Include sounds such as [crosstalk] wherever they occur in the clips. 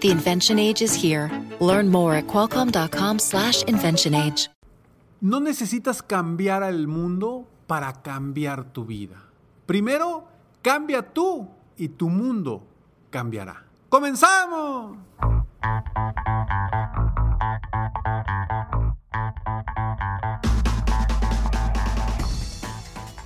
The invention age is here. Learn more at qualcomm.com/slash invention age. No necesitas cambiar al mundo para cambiar tu vida. Primero, cambia tú y tu mundo cambiará. ¡Comenzamos!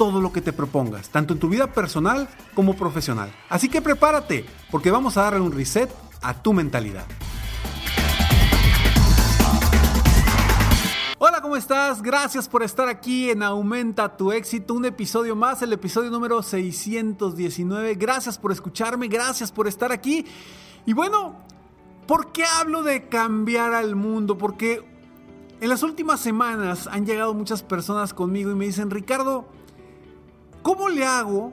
todo lo que te propongas, tanto en tu vida personal como profesional. Así que prepárate, porque vamos a darle un reset a tu mentalidad. Hola, ¿cómo estás? Gracias por estar aquí en Aumenta tu éxito, un episodio más, el episodio número 619. Gracias por escucharme, gracias por estar aquí. Y bueno, ¿por qué hablo de cambiar al mundo? Porque en las últimas semanas han llegado muchas personas conmigo y me dicen, Ricardo, ¿cómo le hago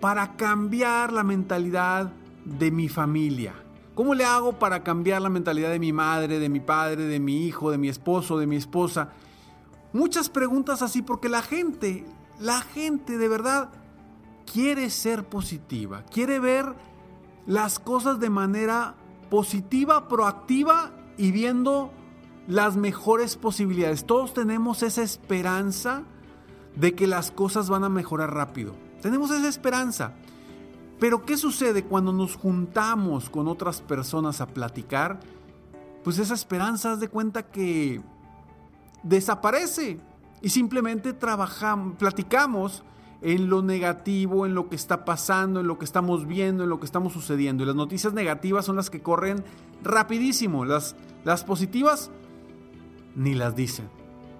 para cambiar la mentalidad de mi familia? ¿Cómo le hago para cambiar la mentalidad de mi madre, de mi padre, de mi hijo, de mi esposo, de mi esposa? Muchas preguntas así porque la gente, la gente de verdad quiere ser positiva, quiere ver las cosas de manera positiva, proactiva y viendo las mejores posibilidades. Todos tenemos esa esperanza de que las cosas van a mejorar rápido. Tenemos esa esperanza. Pero ¿qué sucede cuando nos juntamos con otras personas a platicar? Pues esa esperanza, haz de cuenta que desaparece y simplemente trabajamos, platicamos en lo negativo, en lo que está pasando, en lo que estamos viendo, en lo que estamos sucediendo. Y las noticias negativas son las que corren rapidísimo. Las, las positivas ni las dicen.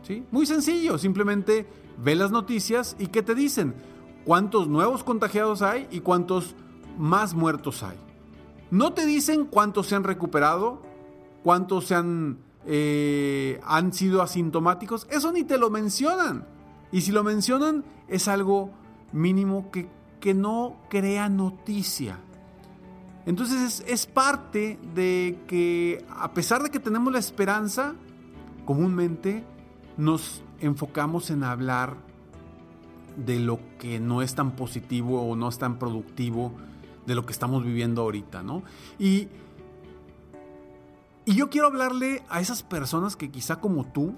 ¿sí? Muy sencillo, simplemente ve las noticias y ¿qué te dicen? ¿Cuántos nuevos contagiados hay y cuántos más muertos hay? No te dicen cuántos se han recuperado, cuántos se han, eh, han sido asintomáticos, eso ni te lo mencionan. Y si lo mencionan es algo mínimo que, que no crea noticia. Entonces es, es parte de que a pesar de que tenemos la esperanza, comúnmente nos enfocamos en hablar de lo que no es tan positivo o no es tan productivo de lo que estamos viviendo ahorita, ¿no? Y, y yo quiero hablarle a esas personas que quizá como tú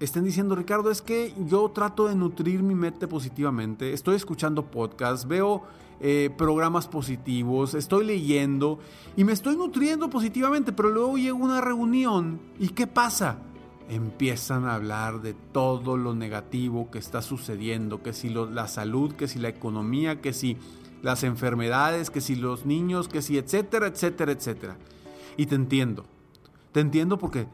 estén diciendo, Ricardo, es que yo trato de nutrir mi mente positivamente, estoy escuchando podcasts, veo eh, programas positivos, estoy leyendo y me estoy nutriendo positivamente, pero luego llego a una reunión y ¿qué pasa? Empiezan a hablar de todo lo negativo que está sucediendo, que si la salud, que si la economía, que si las enfermedades, que si los niños, que si etcétera, etcétera, etcétera. Y te entiendo, te entiendo porque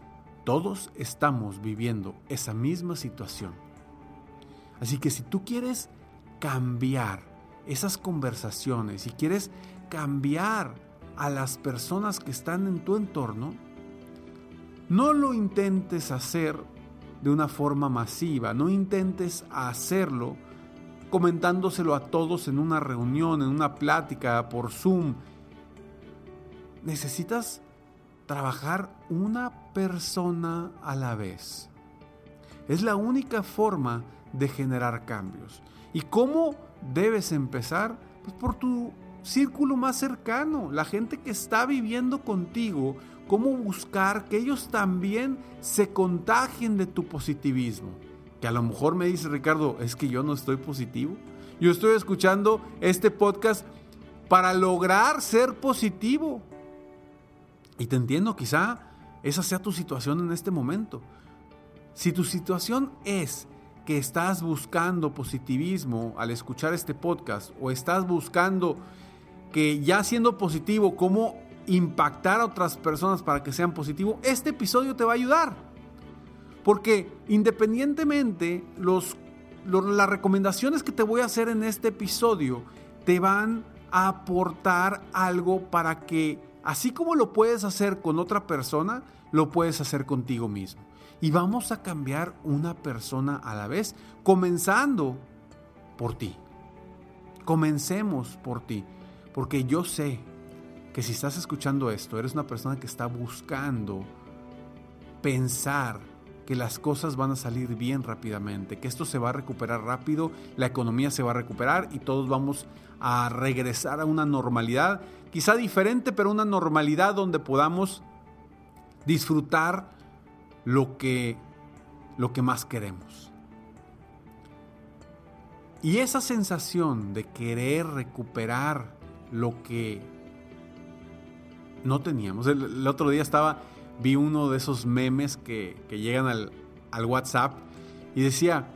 todos estamos viviendo esa misma situación. Así que si tú quieres cambiar esas conversaciones y quieres cambiar a las personas que están en tu entorno, no lo intentes hacer de una forma masiva, no intentes hacerlo comentándoselo a todos en una reunión, en una plática por Zoom. Necesitas trabajar una persona a la vez. Es la única forma de generar cambios. ¿Y cómo debes empezar? Pues por tu círculo más cercano, la gente que está viviendo contigo cómo buscar que ellos también se contagien de tu positivismo. Que a lo mejor me dice Ricardo, es que yo no estoy positivo. Yo estoy escuchando este podcast para lograr ser positivo. Y te entiendo, quizá esa sea tu situación en este momento. Si tu situación es que estás buscando positivismo al escuchar este podcast o estás buscando que ya siendo positivo, cómo impactar a otras personas para que sean positivos, este episodio te va a ayudar. Porque independientemente, los, las recomendaciones que te voy a hacer en este episodio te van a aportar algo para que, así como lo puedes hacer con otra persona, lo puedes hacer contigo mismo. Y vamos a cambiar una persona a la vez, comenzando por ti. Comencemos por ti, porque yo sé que si estás escuchando esto, eres una persona que está buscando pensar que las cosas van a salir bien rápidamente, que esto se va a recuperar rápido, la economía se va a recuperar y todos vamos a regresar a una normalidad, quizá diferente, pero una normalidad donde podamos disfrutar lo que, lo que más queremos. Y esa sensación de querer recuperar lo que no teníamos. El, otro día estaba, vi uno de esos memes que, llegan al, al, WhatsApp y decía,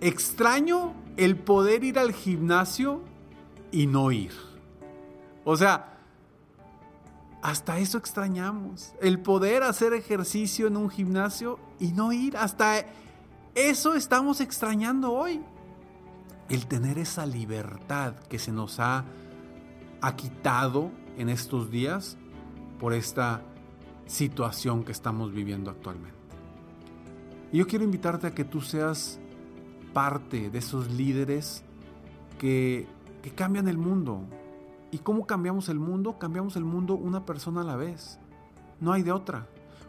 extraño el poder ir al gimnasio y no ir. O sea, hasta eso extrañamos. El poder hacer ejercicio en un gimnasio y no ir. Hasta eso estamos extrañando hoy. El tener esa libertad que se nos ha quitado en estos días por esta situación que estamos viviendo actualmente. Y yo quiero invitarte a que tú seas parte de esos líderes que, que cambian el mundo. ¿Y cómo cambiamos el mundo? Cambiamos el mundo una persona a la vez. No hay de otra.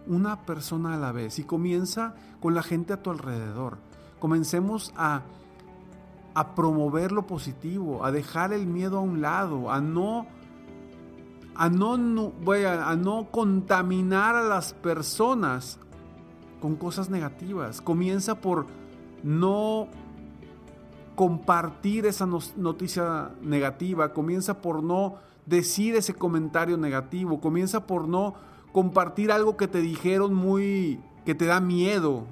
Una persona a la vez. Y comienza con la gente a tu alrededor. Comencemos a, a promover lo positivo, a dejar el miedo a un lado, a no a no, a no contaminar a las personas con cosas negativas. Comienza por no compartir esa noticia negativa, comienza por no decir ese comentario negativo, comienza por no compartir algo que te dijeron muy que te da miedo.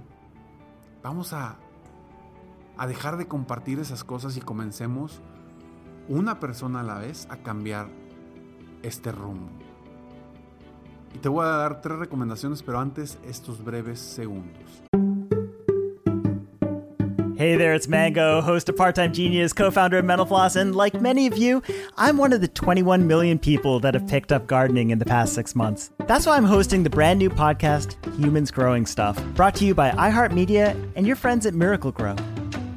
Vamos a a dejar de compartir esas cosas y comencemos una persona a la vez a cambiar este rumbo. Y te voy a dar tres recomendaciones, pero antes estos breves segundos. Hey there, it's Mango, host of Part Time Genius, co founder of Mental Floss, and like many of you, I'm one of the 21 million people that have picked up gardening in the past six months. That's why I'm hosting the brand new podcast, Humans Growing Stuff, brought to you by iHeartMedia and your friends at Miracle Grow.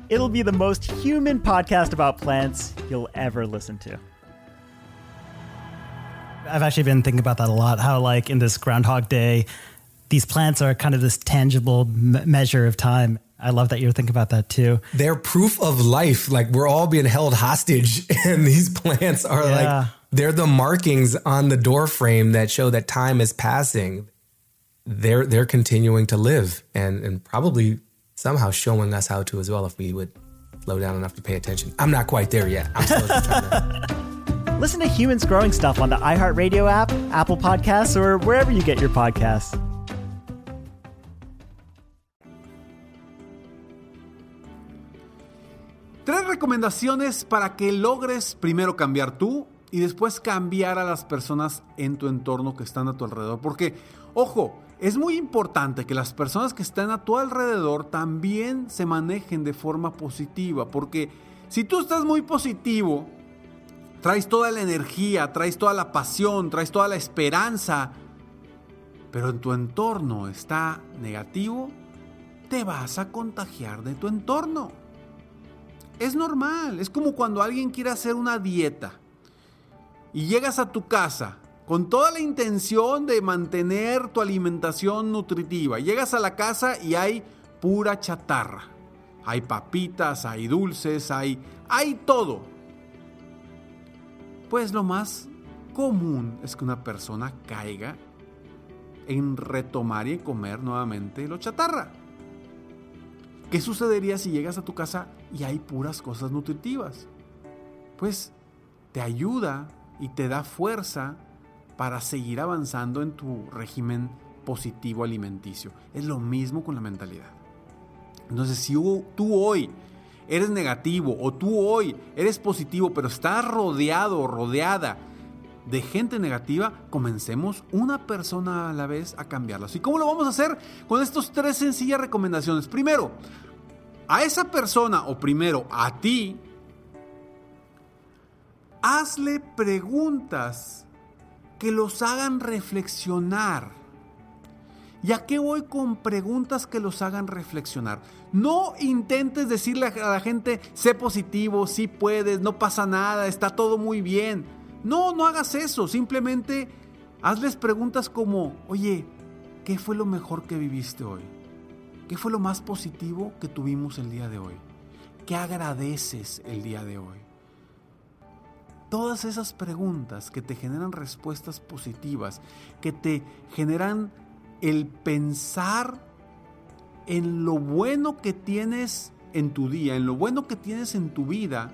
It'll be the most human podcast about plants you'll ever listen to. I've actually been thinking about that a lot. How like in this Groundhog Day, these plants are kind of this tangible m- measure of time. I love that you're thinking about that too. They're proof of life. Like we're all being held hostage, [laughs] and these plants are yeah. like they're the markings on the door frame that show that time is passing. They're they're continuing to live, and and probably somehow showing us how to as well if we would slow down enough to pay attention. I'm not quite there yet. I'm still trying to. [laughs] Listen to Humans Growing Stuff on the iHeartRadio app, Apple Podcasts, or wherever you get your podcasts. Tres recomendaciones para que logres primero cambiar tú y después cambiar a las personas en tu entorno que están a tu alrededor. Porque, ojo, es muy importante que las personas que están a tu alrededor también se manejen de forma positiva. Porque si tú estás muy positivo, traes toda la energía, traes toda la pasión, traes toda la esperanza, pero en tu entorno está negativo, te vas a contagiar de tu entorno. Es normal, es como cuando alguien quiere hacer una dieta y llegas a tu casa con toda la intención de mantener tu alimentación nutritiva. Llegas a la casa y hay pura chatarra. Hay papitas, hay dulces, hay, hay todo pues lo más común es que una persona caiga en retomar y comer nuevamente lo chatarra. ¿Qué sucedería si llegas a tu casa y hay puras cosas nutritivas? Pues te ayuda y te da fuerza para seguir avanzando en tu régimen positivo alimenticio. Es lo mismo con la mentalidad. Entonces, si tú hoy eres negativo o tú hoy eres positivo, pero estás rodeado o rodeada de gente negativa, comencemos una persona a la vez a cambiarlas. ¿Y cómo lo vamos a hacer? Con estas tres sencillas recomendaciones. Primero, a esa persona o primero a ti, hazle preguntas que los hagan reflexionar. ¿Y a qué voy con preguntas que los hagan reflexionar? No intentes decirle a la gente, sé positivo, sí puedes, no pasa nada, está todo muy bien. No, no hagas eso, simplemente hazles preguntas como, oye, ¿qué fue lo mejor que viviste hoy? ¿Qué fue lo más positivo que tuvimos el día de hoy? ¿Qué agradeces el día de hoy? Todas esas preguntas que te generan respuestas positivas, que te generan el pensar en lo bueno que tienes en tu día, en lo bueno que tienes en tu vida,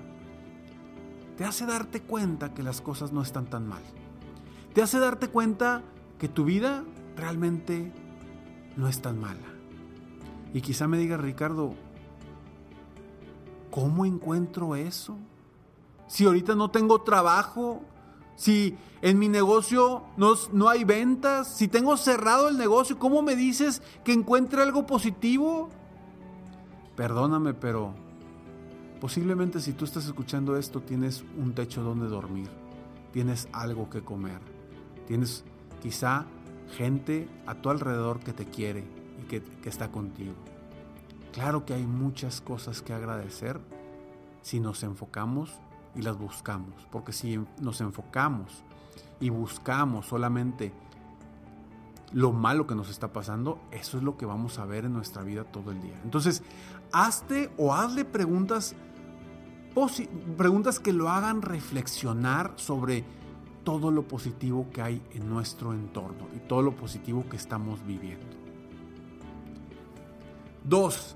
te hace darte cuenta que las cosas no están tan mal. Te hace darte cuenta que tu vida realmente no es tan mala. Y quizá me diga Ricardo, ¿cómo encuentro eso? Si ahorita no tengo trabajo, si en mi negocio no, no, hay ventas, si tengo cerrado el negocio, ¿cómo me dices que encuentre algo positivo? Perdóname, pero posiblemente si tú estás escuchando esto tienes un techo donde dormir, tienes algo que comer, tienes quizá gente a tu alrededor que te quiere y que, que está contigo. Claro que hay muchas cosas que agradecer si nos enfocamos y las buscamos. Porque si nos enfocamos y buscamos solamente lo malo que nos está pasando, eso es lo que vamos a ver en nuestra vida todo el día. Entonces, hazte o hazle preguntas, preguntas que lo hagan reflexionar sobre todo lo positivo que hay en nuestro entorno y todo lo positivo que estamos viviendo. Dos,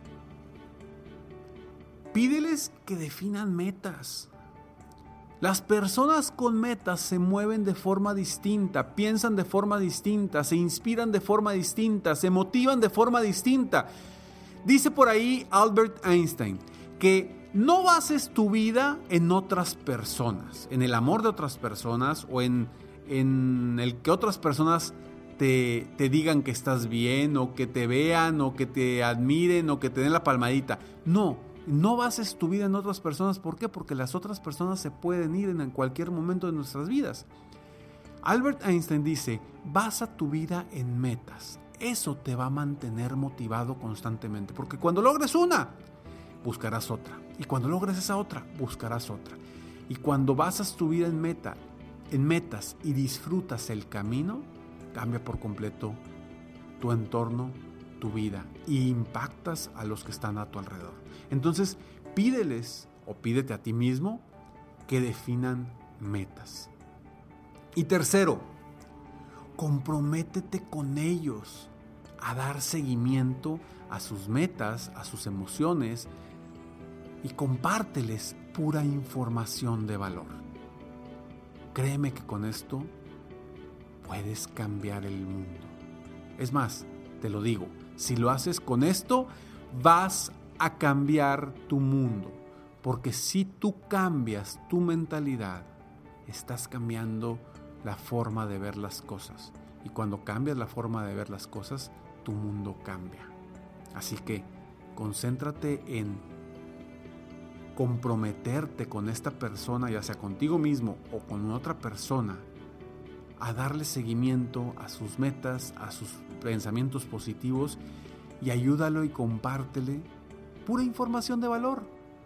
pídeles que definan metas. Las personas con metas se mueven de forma distinta, piensan de forma distinta, se inspiran de forma distinta, se motivan de forma distinta. Dice por ahí Albert Einstein que no bases tu vida en otras personas, en el amor de otras personas o en, el que otras personas te, te, digan que estás bien o que te vean o que te admiren o que te den la palmadita. No, no bases tu vida en otras personas. ¿Por qué? Porque las otras personas se pueden ir en cualquier momento de nuestras vidas. Albert Einstein dice, basa tu vida en metas. Eso te va a mantener motivado constantemente. Porque cuando logres una, buscarás otra. Y cuando logres esa otra, buscarás otra. Y cuando basas tu vida en meta, en metas y disfrutas el camino, cambia por completo tu entorno, tu vida y impactas a los que están a tu alrededor. Entonces, pídeles o pídete a ti mismo que definan metas. Y tercero, comprométete con ellos a dar seguimiento a sus metas, a sus emociones y compárteles pura información de valor. Créeme que con esto puedes cambiar el mundo. Es más, te lo digo, si lo haces con esto, vas a cambiar tu mundo. Porque si tú cambias tu mentalidad, estás cambiando la forma de ver las cosas. Y cuando cambias la forma de ver las cosas, tu mundo cambia. Así que concéntrate en comprometerte con esta persona, ya sea contigo mismo o con otra persona, a darle seguimiento a sus metas, a sus pensamientos positivos y ayúdalo y compártele pura información de valor.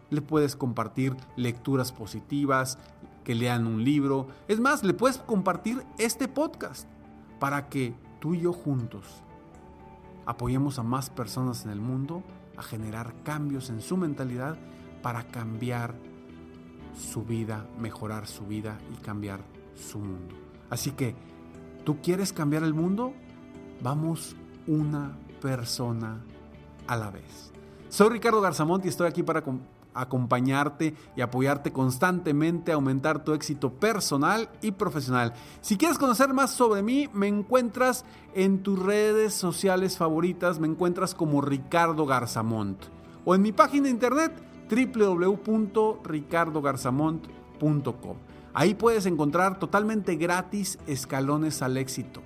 Le puedes compartir lecturas positivas, que lean un libro. Es más, le puedes compartir este podcast para que tú y yo juntos apoyemos a más personas en el mundo a generar cambios en su mentalidad para cambiar su vida, mejorar su vida y cambiar su mundo. Así que, ¿tú quieres cambiar el mundo? Vamos una persona a la vez. Soy Ricardo Garzamont y estoy aquí para acompañarte y apoyarte constantemente a aumentar tu éxito personal y profesional. Si quieres conocer más sobre mí, me encuentras en tus redes sociales favoritas, me encuentras como Ricardo Garzamont o en mi página de internet www.ricardogarzamont.com. Ahí puedes encontrar totalmente gratis escalones al éxito.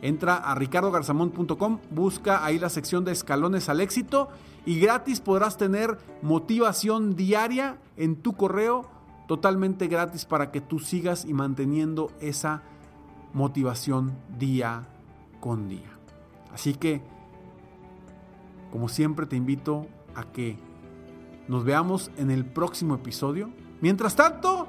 Entra a ricardogarzamont.com, busca ahí la sección de escalones al éxito y gratis podrás tener motivación diaria en tu correo totalmente gratis para que tú sigas y manteniendo esa motivación día con día. Así que, como siempre, te invito a que nos veamos en el próximo episodio. Mientras tanto,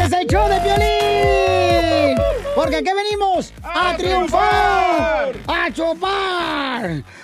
Este es el show de violín. Porque aquí venimos a, triunfar, a chupar.